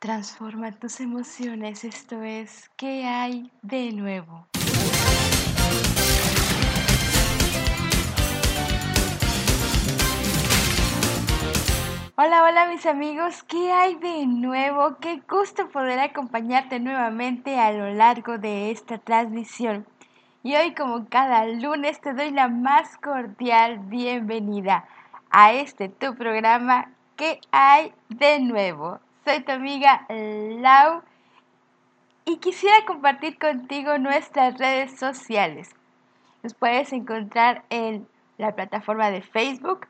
Transforma tus emociones, esto es, ¿qué hay de nuevo? Hola, hola mis amigos, ¿qué hay de nuevo? Qué gusto poder acompañarte nuevamente a lo largo de esta transmisión. Y hoy como cada lunes te doy la más cordial bienvenida a este tu programa ¿Qué hay de nuevo? Soy tu amiga Lau y quisiera compartir contigo nuestras redes sociales. Nos puedes encontrar en la plataforma de Facebook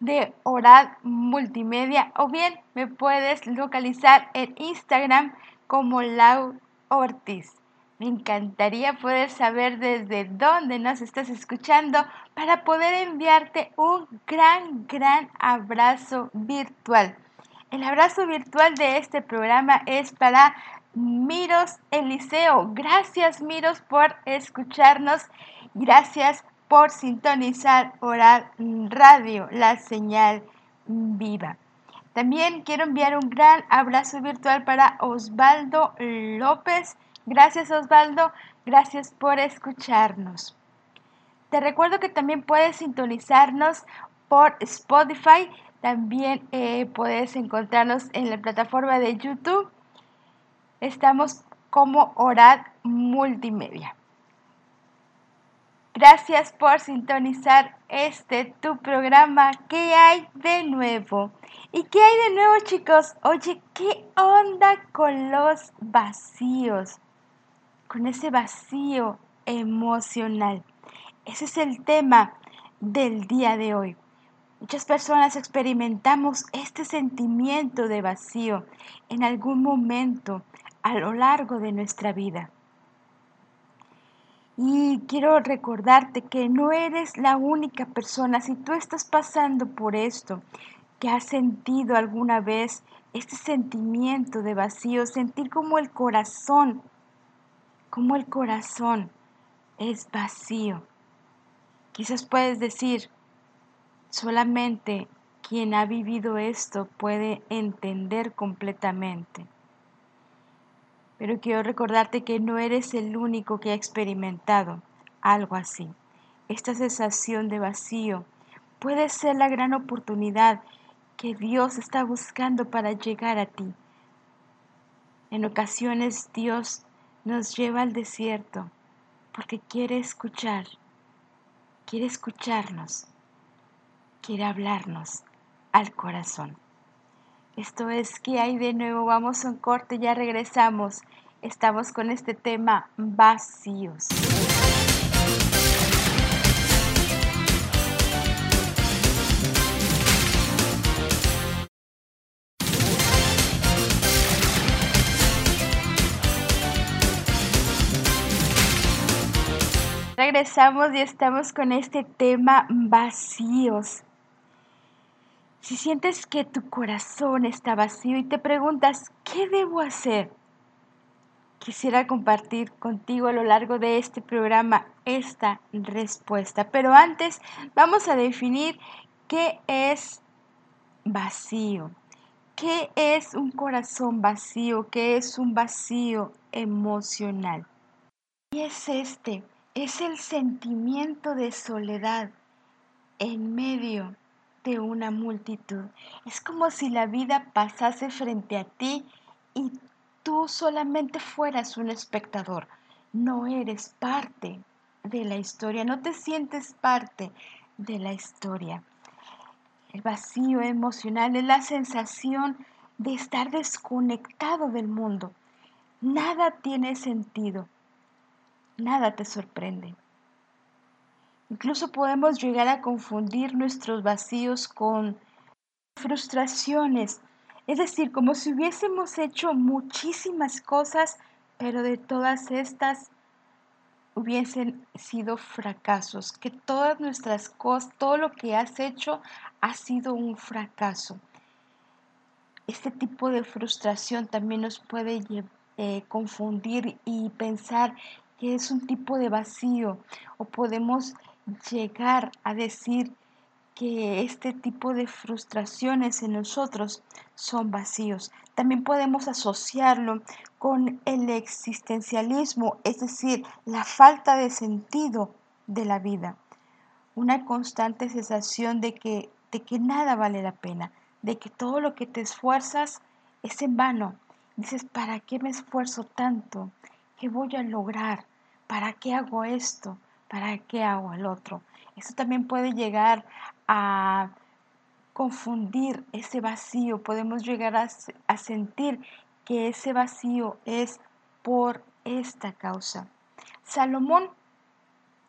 de Orad Multimedia o bien me puedes localizar en Instagram como Lau Ortiz. Me encantaría poder saber desde dónde nos estás escuchando para poder enviarte un gran, gran abrazo virtual. El abrazo virtual de este programa es para Miros Eliseo. Gracias Miros por escucharnos. Gracias por sintonizar Oral Radio, la señal viva. También quiero enviar un gran abrazo virtual para Osvaldo López. Gracias Osvaldo, gracias por escucharnos. Te recuerdo que también puedes sintonizarnos por Spotify también eh, puedes encontrarnos en la plataforma de YouTube. Estamos como Orad Multimedia. Gracias por sintonizar este tu programa. ¿Qué hay de nuevo? ¿Y qué hay de nuevo, chicos? Oye, ¿qué onda con los vacíos? Con ese vacío emocional. Ese es el tema del día de hoy. Muchas personas experimentamos este sentimiento de vacío en algún momento a lo largo de nuestra vida. Y quiero recordarte que no eres la única persona, si tú estás pasando por esto, que has sentido alguna vez este sentimiento de vacío, sentir como el corazón, como el corazón es vacío. Quizás puedes decir, Solamente quien ha vivido esto puede entender completamente. Pero quiero recordarte que no eres el único que ha experimentado algo así. Esta sensación de vacío puede ser la gran oportunidad que Dios está buscando para llegar a ti. En ocasiones Dios nos lleva al desierto porque quiere escuchar, quiere escucharnos quiere hablarnos al corazón. Esto es que hay de nuevo, vamos a un corte, ya regresamos. Estamos con este tema vacíos. Regresamos y estamos con este tema vacíos. Si sientes que tu corazón está vacío y te preguntas, ¿qué debo hacer? Quisiera compartir contigo a lo largo de este programa esta respuesta. Pero antes vamos a definir qué es vacío. ¿Qué es un corazón vacío? ¿Qué es un vacío emocional? Y es este, es el sentimiento de soledad en medio de una multitud. Es como si la vida pasase frente a ti y tú solamente fueras un espectador. No eres parte de la historia, no te sientes parte de la historia. El vacío emocional es la sensación de estar desconectado del mundo. Nada tiene sentido, nada te sorprende. Incluso podemos llegar a confundir nuestros vacíos con frustraciones, es decir, como si hubiésemos hecho muchísimas cosas, pero de todas estas hubiesen sido fracasos, que todas nuestras cosas, todo lo que has hecho ha sido un fracaso. Este tipo de frustración también nos puede eh, confundir y pensar que es un tipo de vacío o podemos llegar a decir que este tipo de frustraciones en nosotros son vacíos. También podemos asociarlo con el existencialismo, es decir, la falta de sentido de la vida. Una constante sensación de que, de que nada vale la pena, de que todo lo que te esfuerzas es en vano. Dices, ¿para qué me esfuerzo tanto? ¿Qué voy a lograr? ¿Para qué hago esto? ¿Para qué hago el otro? Eso también puede llegar a confundir ese vacío, podemos llegar a, a, sentir que ese vacío es por esta causa. Salomón,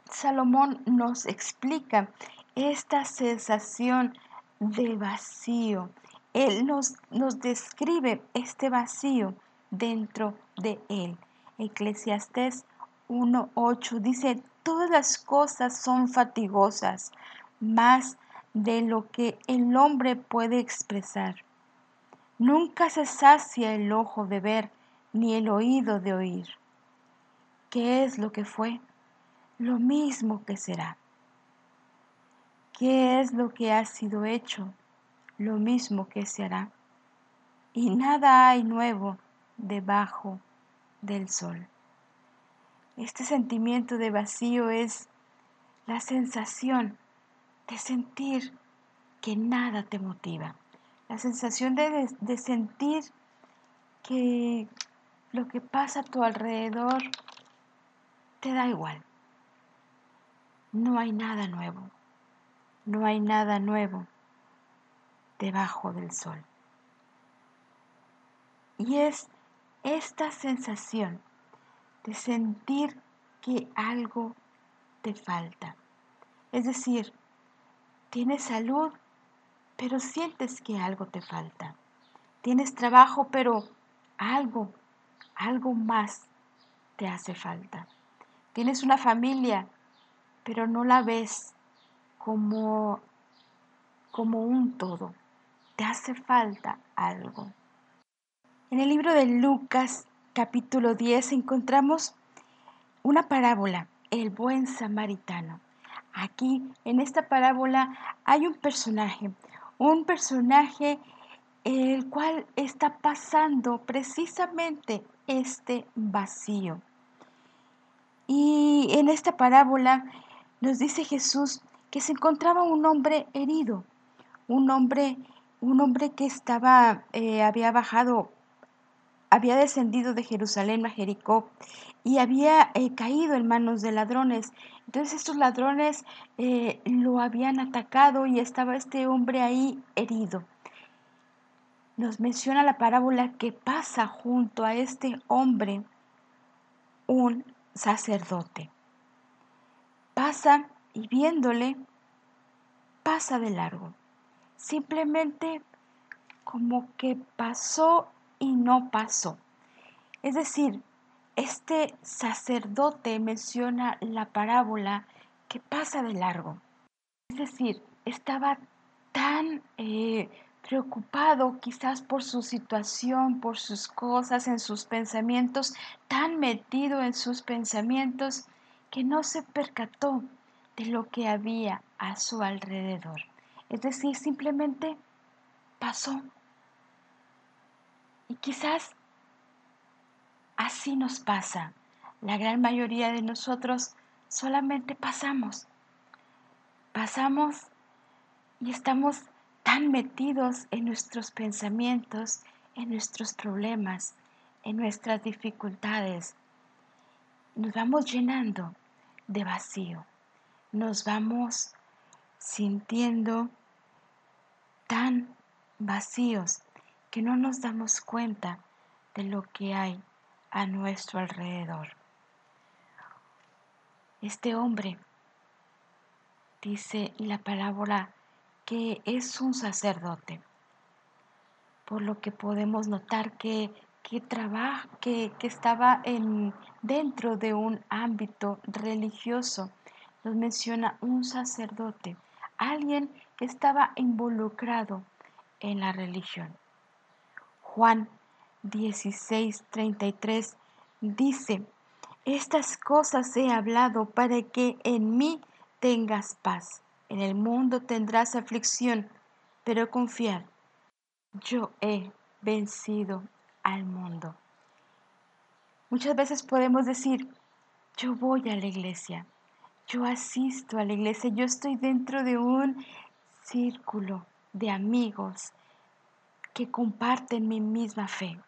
Salomón nos explica esta sensación de vacío. Él nos, nos describe este vacío dentro de él. Eclesiastés 1.8 dice, todas las cosas son fatigosas, más de lo que el hombre puede expresar. Nunca se sacia el ojo de ver, ni el oído de oír. ¿Qué es lo que fue? Lo mismo que será. ¿Qué es lo que ha sido hecho? Lo mismo que se hará. Y nada hay nuevo debajo del sol. Este sentimiento de vacío es la sensación de sentir que nada te motiva. La sensación de, de, sentir que lo que pasa a tu alrededor te da igual. No hay nada nuevo. No hay nada nuevo debajo del sol. Y es esta sensación de sentir que algo te falta. Es decir, tienes salud, pero sientes que algo te falta. Tienes trabajo, pero algo, algo más te hace falta. Tienes una familia, pero no la ves como, como un todo. Te hace falta algo. En el libro de Lucas capítulo 10 encontramos una parábola, el buen samaritano. Aquí, en esta parábola, hay un personaje, un personaje el cual está pasando precisamente este vacío. Y en esta parábola nos dice Jesús que se encontraba un hombre herido, un hombre, un hombre que estaba, eh, había bajado había descendido de Jerusalén a Jericó y había eh, caído en manos de ladrones. Entonces estos ladrones eh, lo habían atacado y estaba este hombre ahí herido. Nos menciona la parábola que pasa junto a este hombre un sacerdote. Pasa y viéndole, pasa de largo. Simplemente como que pasó y no pasó. Es decir, este sacerdote menciona la parábola que pasa de largo. Es decir, estaba tan eh, preocupado quizás por su situación, por sus cosas, en sus pensamientos, tan metido en sus pensamientos que no se percató de lo que había a su alrededor. Es decir, simplemente pasó y quizás así nos pasa. La gran mayoría de nosotros solamente pasamos. Pasamos y estamos tan metidos en nuestros pensamientos, en nuestros problemas, en nuestras dificultades. Nos vamos llenando de vacío. Nos vamos sintiendo tan vacíos que no nos damos cuenta de lo que hay a nuestro alrededor. Este hombre dice la palabra que es un sacerdote, por lo que podemos notar que, que, trabaja, que, que estaba en, dentro de un ámbito religioso. Nos menciona un sacerdote, alguien que estaba involucrado en la religión. Juan 16:33 dice, estas cosas he hablado para que en mí tengas paz. En el mundo tendrás aflicción, pero confiar, yo he vencido al mundo. Muchas veces podemos decir, yo voy a la iglesia, yo asisto a la iglesia, yo estoy dentro de un círculo de amigos que comparten mi misma fe.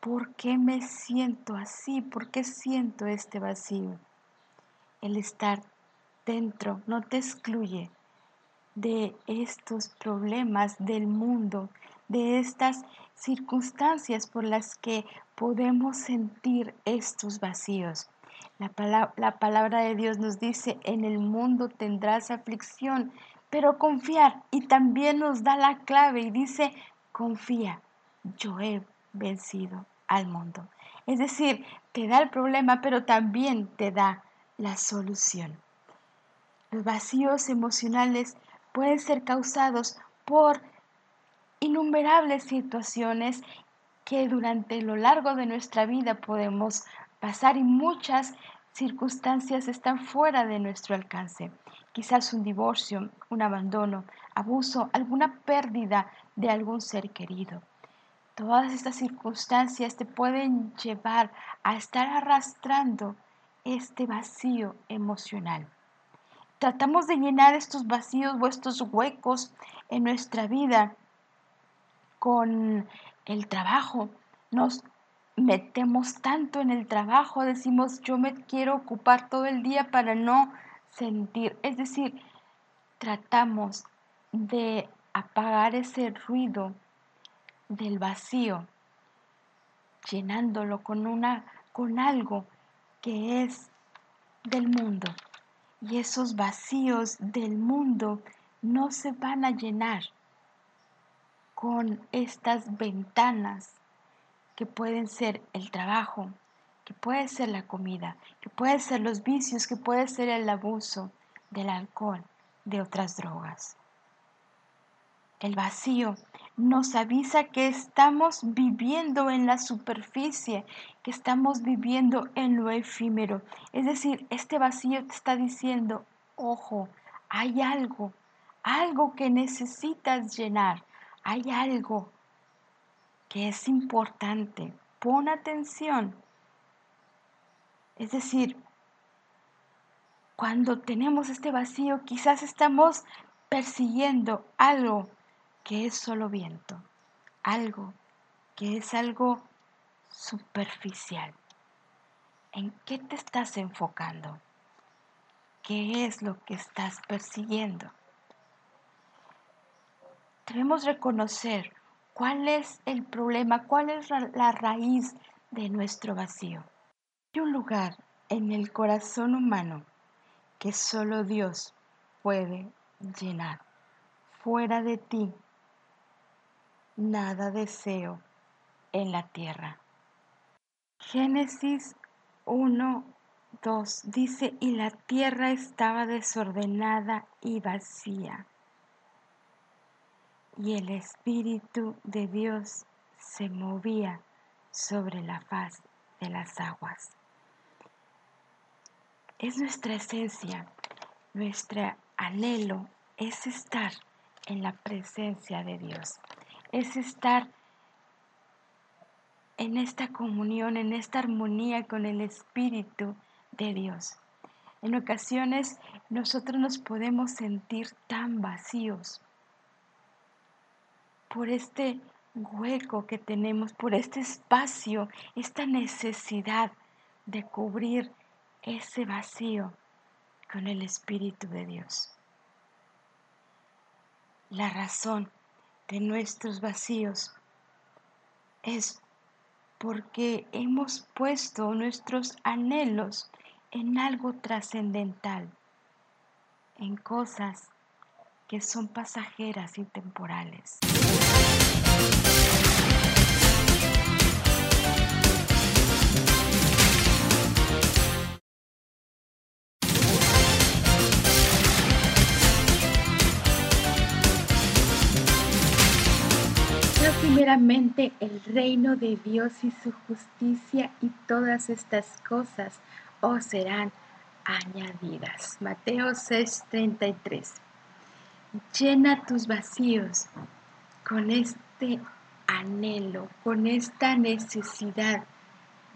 ¿Por qué me siento así? ¿Por qué siento este vacío? El estar dentro no te excluye de estos problemas del mundo, de estas circunstancias por las que podemos sentir estos vacíos. La, palabra, de Dios nos dice, en el mundo tendrás aflicción, pero confiar. Y también nos da la clave y dice, confía, yo he vencido al mundo. Es decir, te da el problema, pero también te da la solución. Los vacíos emocionales pueden ser causados por innumerables situaciones que durante lo largo de nuestra vida podemos pasar y muchas circunstancias están fuera de nuestro alcance. Quizás un divorcio, un abandono, abuso, alguna pérdida de algún ser querido. Todas estas circunstancias te pueden llevar a estar arrastrando este vacío emocional. Tratamos de llenar estos vacíos o estos huecos en nuestra vida con el trabajo. Nos metemos tanto en el trabajo, decimos yo me quiero ocupar todo el día para no sentir. Es decir, tratamos de apagar ese ruido del vacío, llenándolo con una con algo que es del mundo. Y esos vacíos del mundo no se van a llenar con estas ventanas que pueden ser el trabajo, que puede ser la comida, que puede ser los vicios, que puede ser el abuso del alcohol, de otras drogas. El vacío nos avisa que estamos viviendo en la superficie, que estamos viviendo en lo efímero. Es decir, este vacío te está diciendo, ojo, hay algo, algo que necesitas llenar, hay algo que es importante. Pon atención. Es decir, cuando tenemos este vacío, quizás estamos persiguiendo algo que es solo viento, algo que es algo superficial. ¿En qué te estás enfocando? ¿Qué es lo que estás persiguiendo? Debemos reconocer cuál es el problema, cuál es la raíz de nuestro vacío. Hay un lugar en el corazón humano que solo Dios puede llenar. Fuera de ti nada deseo en la tierra. Génesis 1, 2 dice, y la tierra estaba desordenada y vacía, y el Espíritu de Dios se movía sobre la faz de las aguas. Es nuestra esencia, nuestro anhelo es estar en la presencia de Dios es estar en esta comunión, en esta armonía con el Espíritu de Dios. En ocasiones nosotros nos podemos sentir tan vacíos por este hueco que tenemos, por este espacio, esta necesidad de cubrir ese vacío con el Espíritu de Dios. La razón de nuestros vacíos es porque hemos puesto nuestros anhelos en algo trascendental, en cosas que son pasajeras y temporales. El reino de Dios y su justicia y todas estas cosas os serán añadidas. Mateo 6:33. Llena tus vacíos con este anhelo, con esta necesidad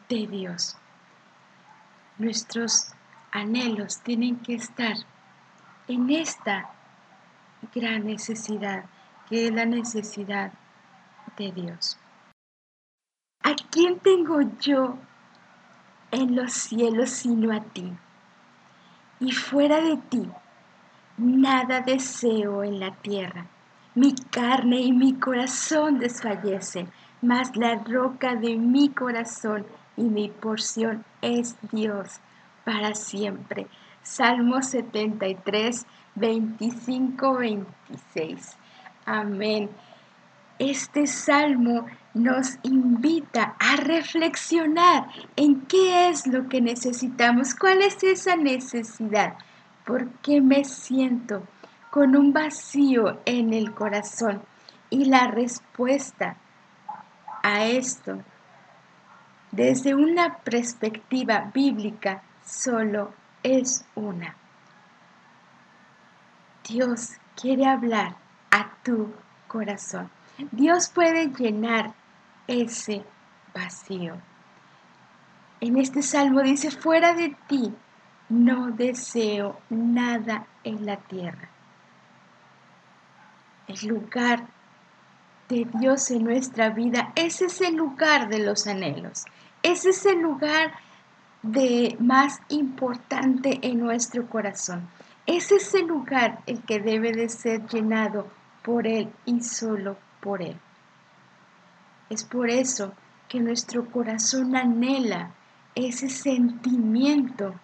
de Dios. Nuestros anhelos tienen que estar en esta gran necesidad, que es la necesidad de Dios. ¿A quién tengo yo en los cielos sino a ti? Y fuera de ti, nada deseo en la tierra. Mi carne y mi corazón desfallecen, mas la roca de mi corazón y mi porción es Dios para siempre. Salmo 73, 25, 26. Amén. Este salmo nos invita a reflexionar en qué es lo que necesitamos, cuál es esa necesidad, por qué me siento con un vacío en el corazón. Y la respuesta a esto, desde una perspectiva bíblica, solo es una. Dios quiere hablar a tu corazón. Dios puede llenar ese vacío. En este salmo dice, fuera de ti no deseo nada en la tierra. El lugar de Dios en nuestra vida es ese lugar de los anhelos, es ese lugar de más importante en nuestro corazón. Es ese lugar el que debe de ser llenado por Él y solo por Él. Es por eso que nuestro corazón anhela ese sentimiento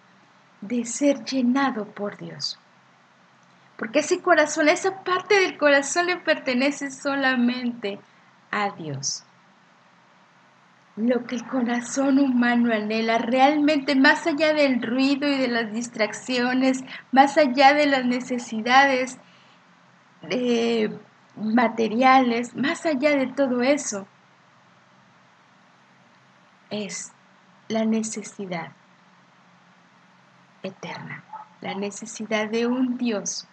de ser llenado por Dios. Porque ese corazón, esa parte del corazón le pertenece solamente a Dios. Lo que el corazón humano anhela realmente, más allá del ruido y de las distracciones, más allá de las necesidades eh, materiales, más allá de todo eso, es la necesidad eterna, la necesidad de un Dios,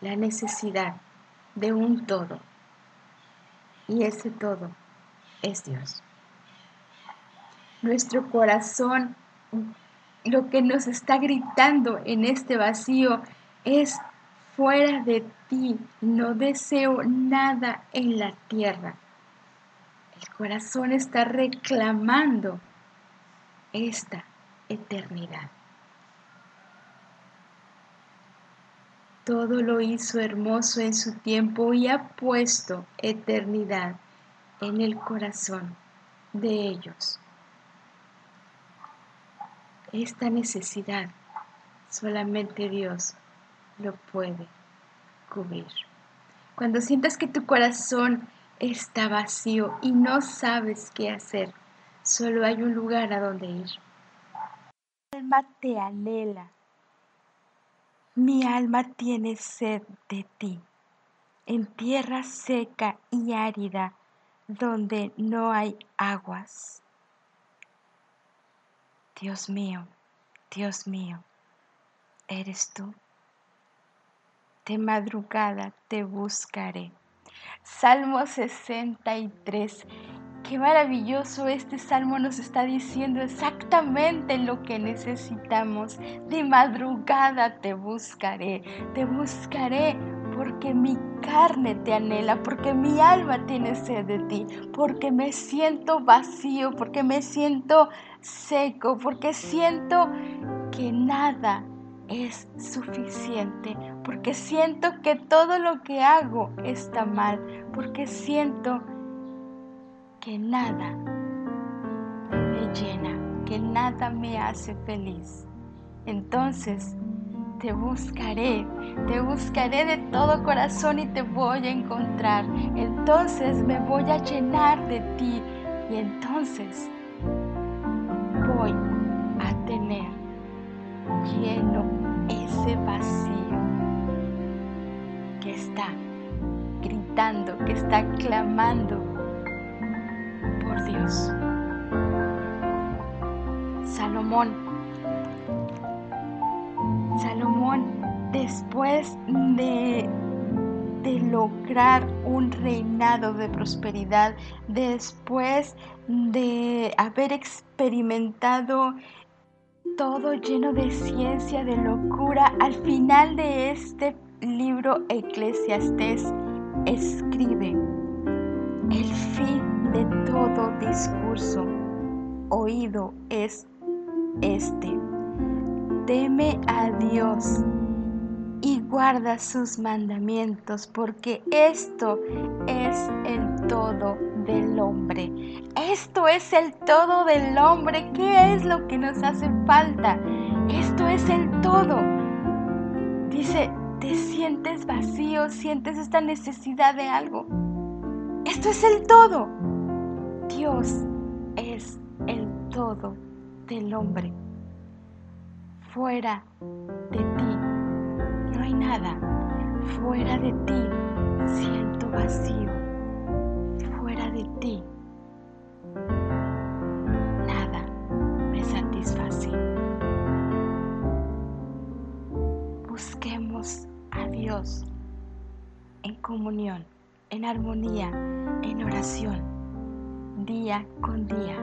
la necesidad de un todo. Y ese todo es Dios. Nuestro corazón, lo que nos está gritando en este vacío es, fuera de ti no deseo nada en la tierra. El corazón está reclamando esta eternidad. Todo lo hizo hermoso en su tiempo y ha puesto eternidad en el corazón de ellos. Esta necesidad solamente Dios lo puede cubrir. Cuando sientas que tu corazón está vacío y no sabes qué hacer. Solo hay un lugar a donde ir. Mi alma te anhela. Mi alma tiene sed de ti. En tierra seca y árida donde no hay aguas. Dios mío, Dios mío, eres tú. De madrugada te buscaré Salmo 63. Qué maravilloso este salmo nos está diciendo exactamente lo que necesitamos. De madrugada te buscaré, te buscaré porque mi carne te anhela, porque mi alma tiene sed de ti, porque me siento vacío, porque me siento seco, porque siento que nada es suficiente, porque siento que todo lo que hago está mal, porque siento que nada me llena, que nada me hace feliz. Entonces te buscaré, te buscaré de todo corazón y te voy a encontrar. Entonces me voy a llenar de ti y entonces ese vacío que está gritando, que está clamando por Dios. Salomón, Salomón, después de de lograr un reinado de prosperidad, después de haber experimentado todo lleno de ciencia, de locura, al final de este libro Eclesiastés escribe, el fin de todo discurso oído es este. Teme a Dios y guarda sus mandamientos, porque esto es el todo del hombre. Esto es el todo del hombre. ¿Qué es lo que nos hace falta? Esto es el todo. Dice, te sientes vacío, sientes esta necesidad de algo. Esto es el todo. Dios es el todo del hombre. Fuera de ti no hay nada. Fuera de ti siento vacío. Busquemos a Dios en comunión, en armonía, en oración, día con día.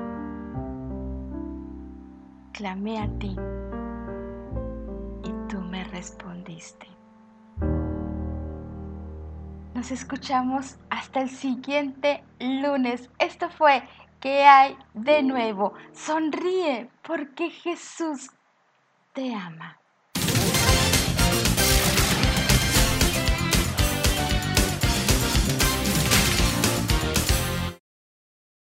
Clamé a ti y tú me respondiste. Nos escuchamos hasta el siguiente lunes. Esto fue ¿Qué hay de nuevo? Sonríe porque Jesús te ama.